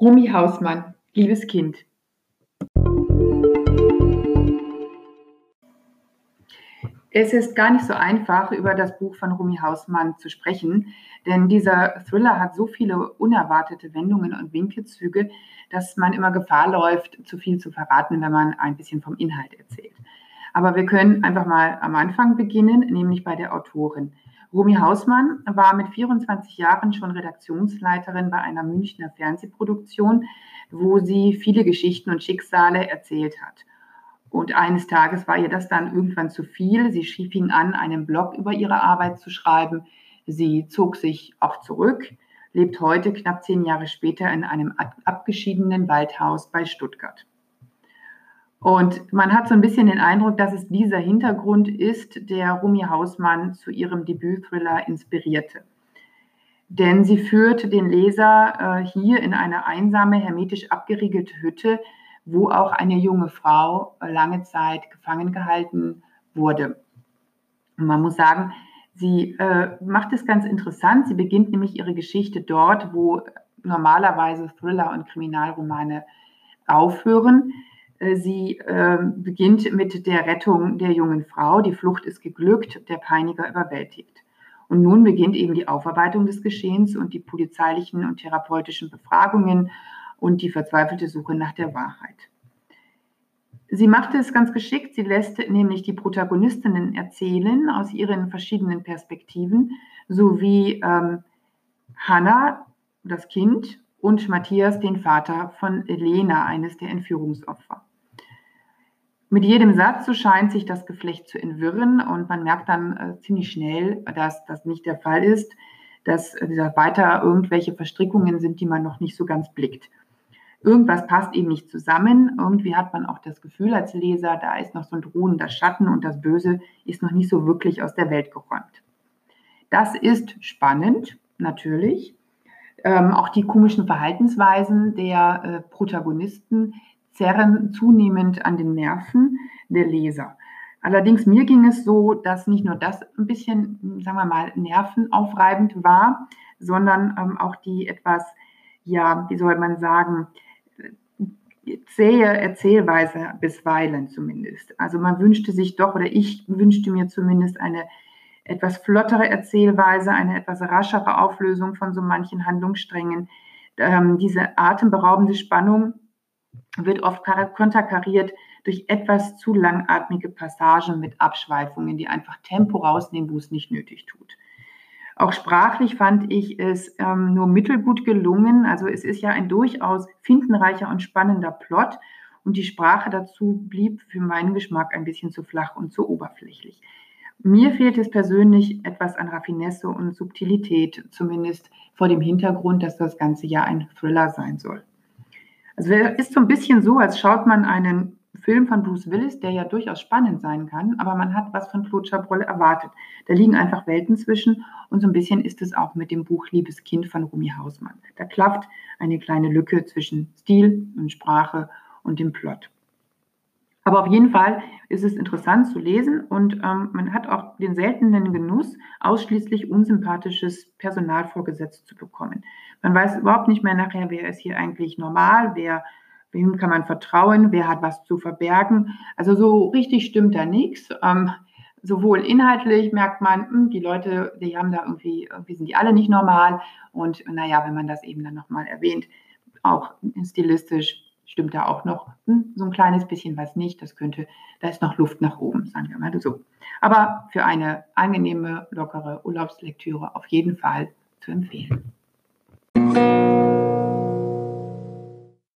Rumi Hausmann, liebes Kind. Es ist gar nicht so einfach, über das Buch von Rumi Hausmann zu sprechen, denn dieser Thriller hat so viele unerwartete Wendungen und Winkelzüge, dass man immer Gefahr läuft, zu viel zu verraten, wenn man ein bisschen vom Inhalt erzählt. Aber wir können einfach mal am Anfang beginnen, nämlich bei der Autorin. Rumi Hausmann war mit 24 Jahren schon Redaktionsleiterin bei einer Münchner Fernsehproduktion, wo sie viele Geschichten und Schicksale erzählt hat. Und eines Tages war ihr das dann irgendwann zu viel. Sie fing an, einen Blog über ihre Arbeit zu schreiben. Sie zog sich auch zurück, lebt heute knapp zehn Jahre später in einem abgeschiedenen Waldhaus bei Stuttgart. Und man hat so ein bisschen den Eindruck, dass es dieser Hintergrund ist, der Rumi Hausmann zu ihrem Debüt-Thriller inspirierte. Denn sie führt den Leser äh, hier in eine einsame, hermetisch abgeriegelte Hütte, wo auch eine junge Frau äh, lange Zeit gefangen gehalten wurde. Und man muss sagen, sie äh, macht es ganz interessant. Sie beginnt nämlich ihre Geschichte dort, wo normalerweise Thriller und Kriminalromane aufhören. Äh, sie äh, beginnt mit der Rettung der jungen Frau. Die Flucht ist geglückt, der Peiniger überwältigt. Und nun beginnt eben die Aufarbeitung des Geschehens und die polizeilichen und therapeutischen Befragungen und die verzweifelte Suche nach der Wahrheit. Sie macht es ganz geschickt. Sie lässt nämlich die Protagonistinnen erzählen aus ihren verschiedenen Perspektiven, sowie ähm, Hannah, das Kind, und Matthias, den Vater von Lena, eines der Entführungsopfer. Mit jedem Satz so scheint sich das Geflecht zu entwirren und man merkt dann äh, ziemlich schnell, dass das nicht der Fall ist, dass äh, weiter irgendwelche Verstrickungen sind, die man noch nicht so ganz blickt. Irgendwas passt eben nicht zusammen. Irgendwie hat man auch das Gefühl als Leser, da ist noch so ein drohender Schatten und das Böse ist noch nicht so wirklich aus der Welt geräumt. Das ist spannend, natürlich. Ähm, auch die komischen Verhaltensweisen der äh, Protagonisten zerren zunehmend an den Nerven der Leser. Allerdings mir ging es so, dass nicht nur das ein bisschen, sagen wir mal, nervenaufreibend war, sondern ähm, auch die etwas, ja, wie soll man sagen, zähe Erzählweise bisweilen zumindest. Also man wünschte sich doch, oder ich wünschte mir zumindest eine etwas flottere Erzählweise, eine etwas raschere Auflösung von so manchen Handlungssträngen. Ähm, diese atemberaubende Spannung wird oft konterkariert durch etwas zu langatmige Passagen mit Abschweifungen, die einfach Tempo rausnehmen, wo es nicht nötig tut. Auch sprachlich fand ich es ähm, nur mittelgut gelungen. Also es ist ja ein durchaus findenreicher und spannender Plot und die Sprache dazu blieb für meinen Geschmack ein bisschen zu flach und zu oberflächlich. Mir fehlt es persönlich etwas an Raffinesse und Subtilität, zumindest vor dem Hintergrund, dass das ganze ja ein Thriller sein soll. Also es ist so ein bisschen so, als schaut man einen Film von Bruce Willis, der ja durchaus spannend sein kann, aber man hat was von Claude Chabrol erwartet. Da liegen einfach Welten zwischen und so ein bisschen ist es auch mit dem Buch Liebes Kind von Rumi Hausmann. Da klafft eine kleine Lücke zwischen Stil und Sprache und dem Plot. Aber auf jeden Fall ist es interessant zu lesen und ähm, man hat auch den seltenen Genuss, ausschließlich unsympathisches Personal vorgesetzt zu bekommen. Man weiß überhaupt nicht mehr nachher, wer ist hier eigentlich normal, wer, wem kann man vertrauen, wer hat was zu verbergen. Also so richtig stimmt da nichts. Ähm, sowohl inhaltlich merkt man, hm, die Leute, die haben da irgendwie, irgendwie sind die alle nicht normal. Und naja, wenn man das eben dann nochmal erwähnt, auch stilistisch stimmt da auch noch hm, so ein kleines bisschen was nicht. Das könnte, da ist noch Luft nach oben, sagen wir mal so. Aber für eine angenehme, lockere Urlaubslektüre auf jeden Fall zu empfehlen.